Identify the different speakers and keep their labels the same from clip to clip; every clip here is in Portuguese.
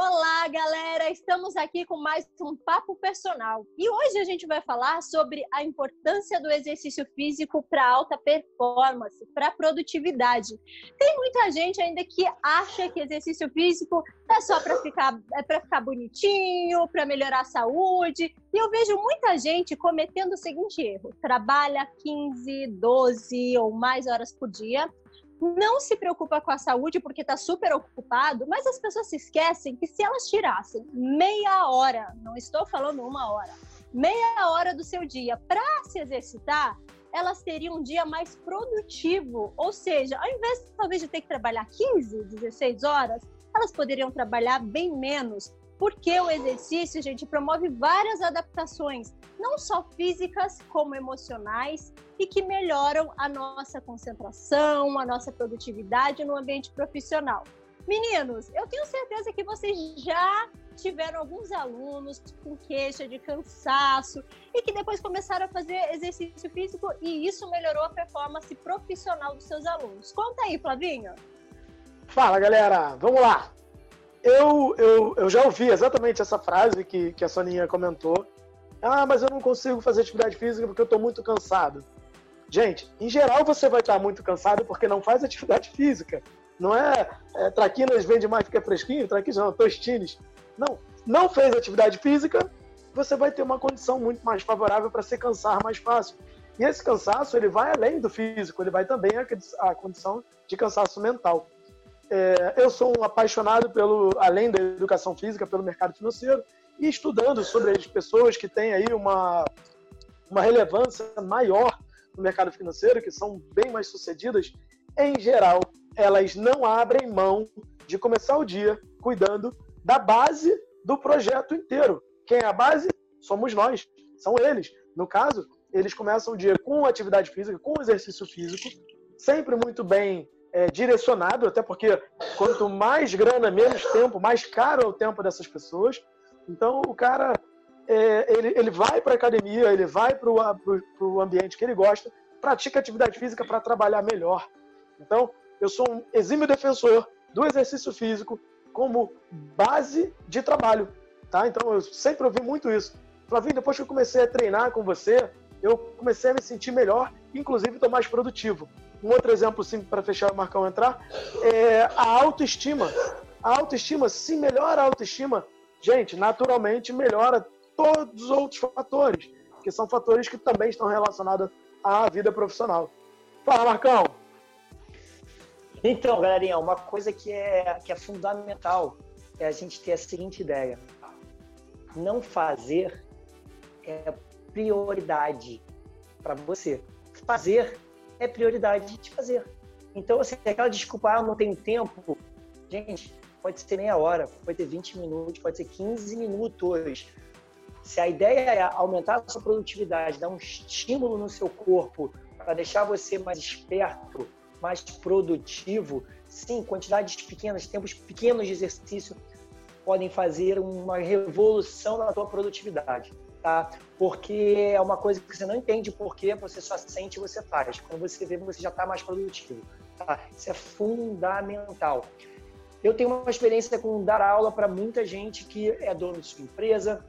Speaker 1: Olá, galera! Estamos aqui com mais um Papo Personal. E hoje a gente vai falar sobre a importância do exercício físico para alta performance, para produtividade. Tem muita gente ainda que acha que exercício físico é só para ficar, é ficar bonitinho, para melhorar a saúde. E eu vejo muita gente cometendo o seguinte erro: trabalha 15, 12 ou mais horas por dia não se preocupa com a saúde porque está super ocupado, mas as pessoas se esquecem que se elas tirassem meia hora, não estou falando uma hora, meia hora do seu dia para se exercitar, elas teriam um dia mais produtivo. Ou seja, ao invés talvez de ter que trabalhar 15, 16 horas, elas poderiam trabalhar bem menos porque o exercício, gente, promove várias adaptações, não só físicas como emocionais, e que melhoram a nossa concentração, a nossa produtividade no ambiente profissional. Meninos, eu tenho certeza que vocês já tiveram alguns alunos com queixa de cansaço e que depois começaram a fazer exercício físico e isso melhorou a performance profissional dos seus alunos. Conta aí, Flavinho.
Speaker 2: Fala, galera. Vamos lá. Eu, eu, eu já ouvi exatamente essa frase que, que a Soninha comentou. Ah, mas eu não consigo fazer atividade física porque eu estou muito cansado. Gente, em geral você vai estar muito cansado porque não faz atividade física. Não é, é traquinas vende mais fica fresquinho, traquinas não, tostines. Não, não fez atividade física, você vai ter uma condição muito mais favorável para se cansar mais fácil. E esse cansaço ele vai além do físico, ele vai também a, a condição de cansaço mental. É, eu sou um apaixonado pelo, além da educação física, pelo mercado financeiro e estudando sobre as pessoas que têm aí uma, uma relevância maior no mercado financeiro, que são bem mais sucedidas, em geral, elas não abrem mão de começar o dia cuidando da base do projeto inteiro. Quem é a base? Somos nós, são eles. No caso, eles começam o dia com atividade física, com exercício físico, sempre muito bem é, direcionado, até porque quanto mais grana, menos tempo, mais caro é o tempo dessas pessoas. Então, o cara é, ele, ele vai para a academia, ele vai para o ambiente que ele gosta, pratica atividade física para trabalhar melhor. Então, eu sou um exímio defensor do exercício físico como base de trabalho. Tá? Então, eu sempre ouvi muito isso. Flavinho, depois que eu comecei a treinar com você, eu comecei a me sentir melhor, inclusive estou mais produtivo. Um outro exemplo simples para fechar o Marcão entrar é a autoestima. A autoestima, se melhora a autoestima, gente, naturalmente melhora todos os outros fatores, que são fatores que também estão relacionados à vida profissional. Fala, Marcão!
Speaker 3: Então, galerinha, uma coisa que é, que é fundamental é a gente ter a seguinte ideia: não fazer é prioridade para você. Fazer é prioridade de fazer. Então, assim, aquela desculpa, ah, não tenho tempo. Gente, pode ser meia hora, pode ter 20 minutos, pode ser 15 minutos. Se a ideia é aumentar a sua produtividade, dar um estímulo no seu corpo para deixar você mais esperto, mais produtivo, sim, quantidades pequenas, tempos pequenos de exercício podem fazer uma revolução na tua produtividade tá? Porque é uma coisa que você não entende porque você só sente e você faz. Quando você vê, você já está mais produtivo, tá? Isso é fundamental. Eu tenho uma experiência com dar aula para muita gente que é dono de sua empresa,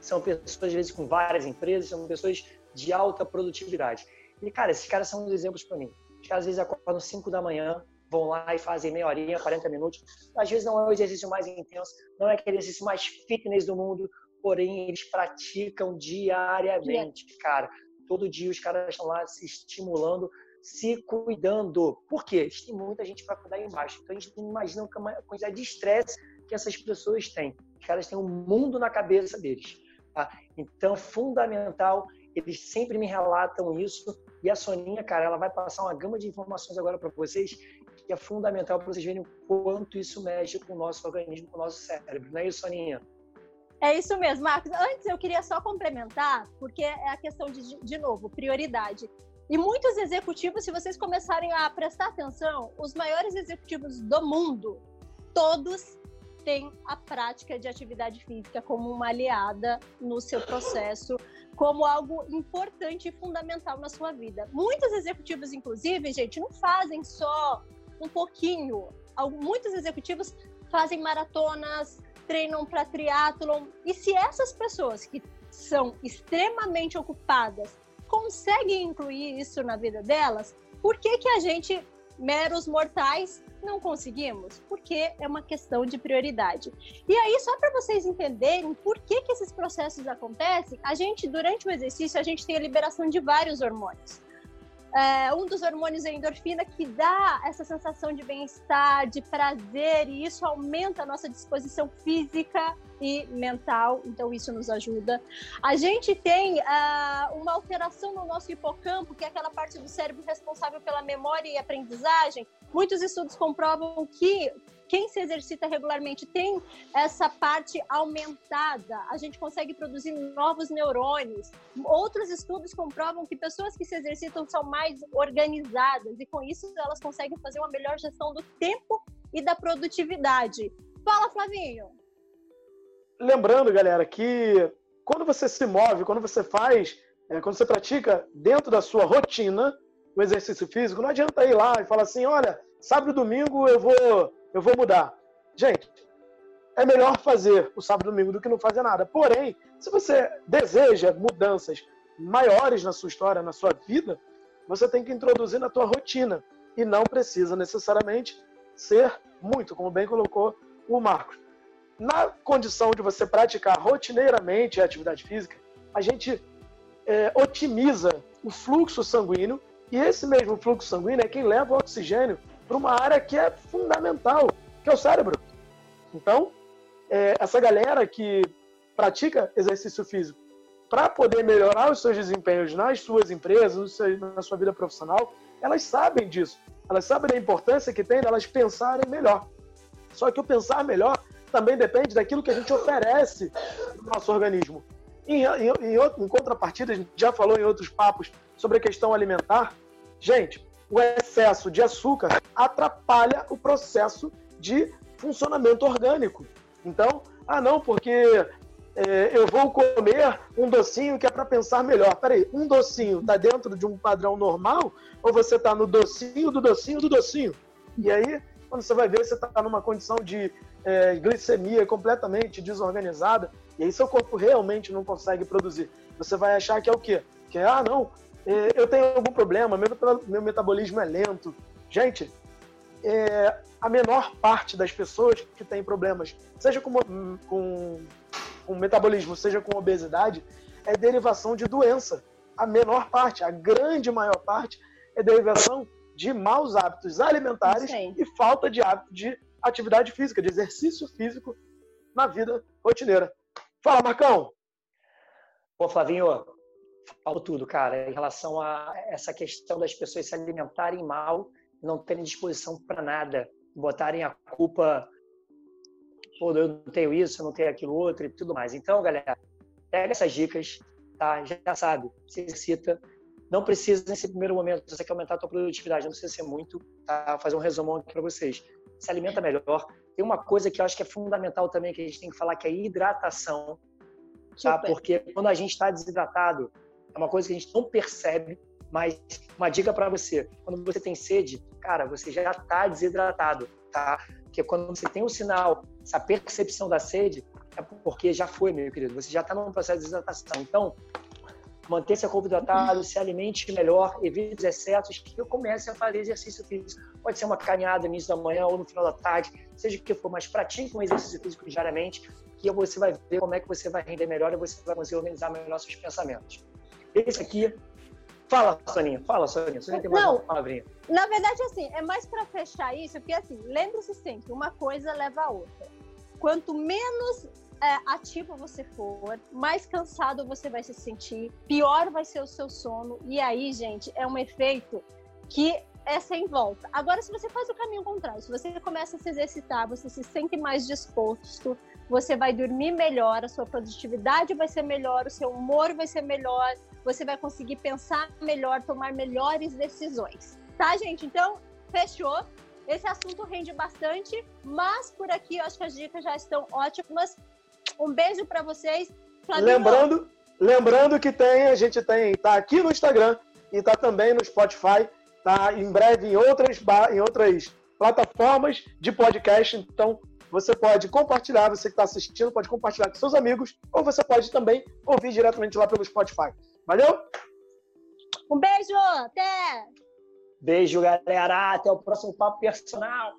Speaker 3: são pessoas, às vezes, com várias empresas, são pessoas de alta produtividade. E, cara, esses caras são exemplos para mim. Os caras, às vezes, acordam 5 da manhã, vão lá e fazem meia horinha, 40 minutos. Às vezes não é o exercício mais intenso, não é aquele exercício mais fitness do mundo, porém eles praticam diariamente, cara. Todo dia os caras estão lá se estimulando, se cuidando. Por quê? Tem muita gente para cuidar embaixo. Então a gente não imagina a quantidade de estresse que essas pessoas têm. Os caras têm um mundo na cabeça deles. Tá? Então, fundamental, eles sempre me relatam isso. E a Soninha, cara, ela vai passar uma gama de informações agora para vocês que é fundamental para vocês verem o quanto isso mexe com o nosso organismo, com o nosso cérebro. Não é isso, Soninha?
Speaker 1: É isso mesmo, Marcos. Antes eu queria só complementar, porque é a questão de, de novo, prioridade. E muitos executivos, se vocês começarem a prestar atenção, os maiores executivos do mundo, todos têm a prática de atividade física como uma aliada no seu processo, como algo importante e fundamental na sua vida. Muitos executivos, inclusive, gente, não fazem só um pouquinho. Muitos executivos fazem maratonas, treinam para triatlon. E se essas pessoas que são extremamente ocupadas conseguem incluir isso na vida delas, por que, que a gente, meros mortais, não conseguimos? Porque é uma questão de prioridade. E aí, só para vocês entenderem por que, que esses processos acontecem, a gente, durante o exercício, a gente tem a liberação de vários hormônios é, um dos hormônios é a endorfina, que dá essa sensação de bem-estar, de prazer, e isso aumenta a nossa disposição física e mental, então isso nos ajuda. A gente tem uh, uma alteração no nosso hipocampo, que é aquela parte do cérebro responsável pela memória e aprendizagem. Muitos estudos comprovam que quem se exercita regularmente tem essa parte aumentada, a gente consegue produzir novos neurônios. Outros estudos comprovam que pessoas que se exercitam são mais organizadas e com isso elas conseguem fazer uma melhor gestão do tempo e da produtividade. Fala, Flavinho.
Speaker 2: Lembrando, galera, que quando você se move, quando você faz, é, quando você pratica dentro da sua rotina o exercício físico, não adianta ir lá e falar assim, olha, sábado e domingo eu vou eu vou mudar. Gente, é melhor fazer o sábado e domingo do que não fazer nada. Porém, se você deseja mudanças maiores na sua história, na sua vida, você tem que introduzir na tua rotina e não precisa necessariamente ser muito, como bem colocou o Marcos. Na condição de você praticar rotineiramente a atividade física, a gente é, otimiza o fluxo sanguíneo e esse mesmo fluxo sanguíneo é quem leva o oxigênio para uma área que é fundamental, que é o cérebro. Então, é, essa galera que pratica exercício físico para poder melhorar os seus desempenhos nas suas empresas, na sua vida profissional, elas sabem disso. Elas sabem da importância que tem delas pensarem melhor. Só que o pensar melhor também depende daquilo que a gente oferece no nosso organismo. Em, em, em, em contrapartida, a gente já falou em outros papos sobre a questão alimentar. Gente, o excesso de açúcar atrapalha o processo de funcionamento orgânico. Então, ah, não, porque é, eu vou comer um docinho que é para pensar melhor. Peraí, um docinho está dentro de um padrão normal ou você está no docinho do docinho do docinho? E aí, quando você vai ver, você está numa condição de é, glicemia completamente desorganizada e aí seu corpo realmente não consegue produzir. Você vai achar que é o quê? Que é, ah, não, eu tenho algum problema, meu, meu metabolismo é lento. Gente, é, a menor parte das pessoas que têm problemas, seja com, com, com metabolismo, seja com obesidade, é derivação de doença. A menor parte, a grande maior parte, é derivação de maus hábitos alimentares e falta de hábito de atividade física, de exercício físico na vida rotineira. Fala, Marcão!
Speaker 3: Pô, Flavinho, falou tudo, cara, em relação a essa questão das pessoas se alimentarem mal, não terem disposição para nada, botarem a culpa, pô, eu não tenho isso, eu não tenho aquilo outro e tudo mais. Então, galera, pega essas dicas, tá? Já sabe, se exercita. Não precisa, nesse primeiro momento, você quer aumentar a tua produtividade, não precisa ser muito, tá? Vou fazer um resumão aqui para vocês. Se alimenta melhor. Tem uma coisa que eu acho que é fundamental também, que a gente tem que falar, que é hidratação. Tá? Porque quando a gente está desidratado, é uma coisa que a gente não percebe, mas uma dica para você: quando você tem sede, cara, você já está desidratado, tá? Porque quando você tem o um sinal, essa percepção da sede, é porque já foi, meu querido. Você já está num processo de desidratação. Então, manter seu corpo hidratado, se alimente melhor, evite os excessos e comece a fazer exercício físico. Pode ser uma caminhada no início da manhã ou no final da tarde, seja o que for, mas pratique um exercício físico diariamente, que você vai ver como é que você vai render melhor e você vai conseguir organizar melhor seus pensamentos. Esse aqui. Fala, Soninha. Fala, Soninha. Soninha tem mais Não, uma palavrinha.
Speaker 1: Na verdade, assim, é mais para fechar isso, porque assim, lembre-se sempre, uma coisa leva a outra. Quanto menos é, ativo você for, mais cansado você vai se sentir, pior vai ser o seu sono. E aí, gente, é um efeito que é sem volta. Agora, se você faz o caminho contrário, se você começa a se exercitar, você se sente mais disposto, você vai dormir melhor, a sua produtividade vai ser melhor, o seu humor vai ser melhor, você vai conseguir pensar melhor, tomar melhores decisões. Tá, gente? Então, fechou. Esse assunto rende bastante, mas por aqui eu acho que as dicas já estão ótimas. Um beijo para vocês.
Speaker 2: Lembrando, lembrando que tem, a gente tem, tá aqui no Instagram e tá também no Spotify, tá em breve em outras em outras plataformas de podcast, então você pode compartilhar, você que está assistindo, pode compartilhar com seus amigos, ou você pode também ouvir diretamente lá pelo Spotify. Valeu?
Speaker 1: Um beijo, até!
Speaker 3: Beijo, galera. Até o próximo Papo Personal.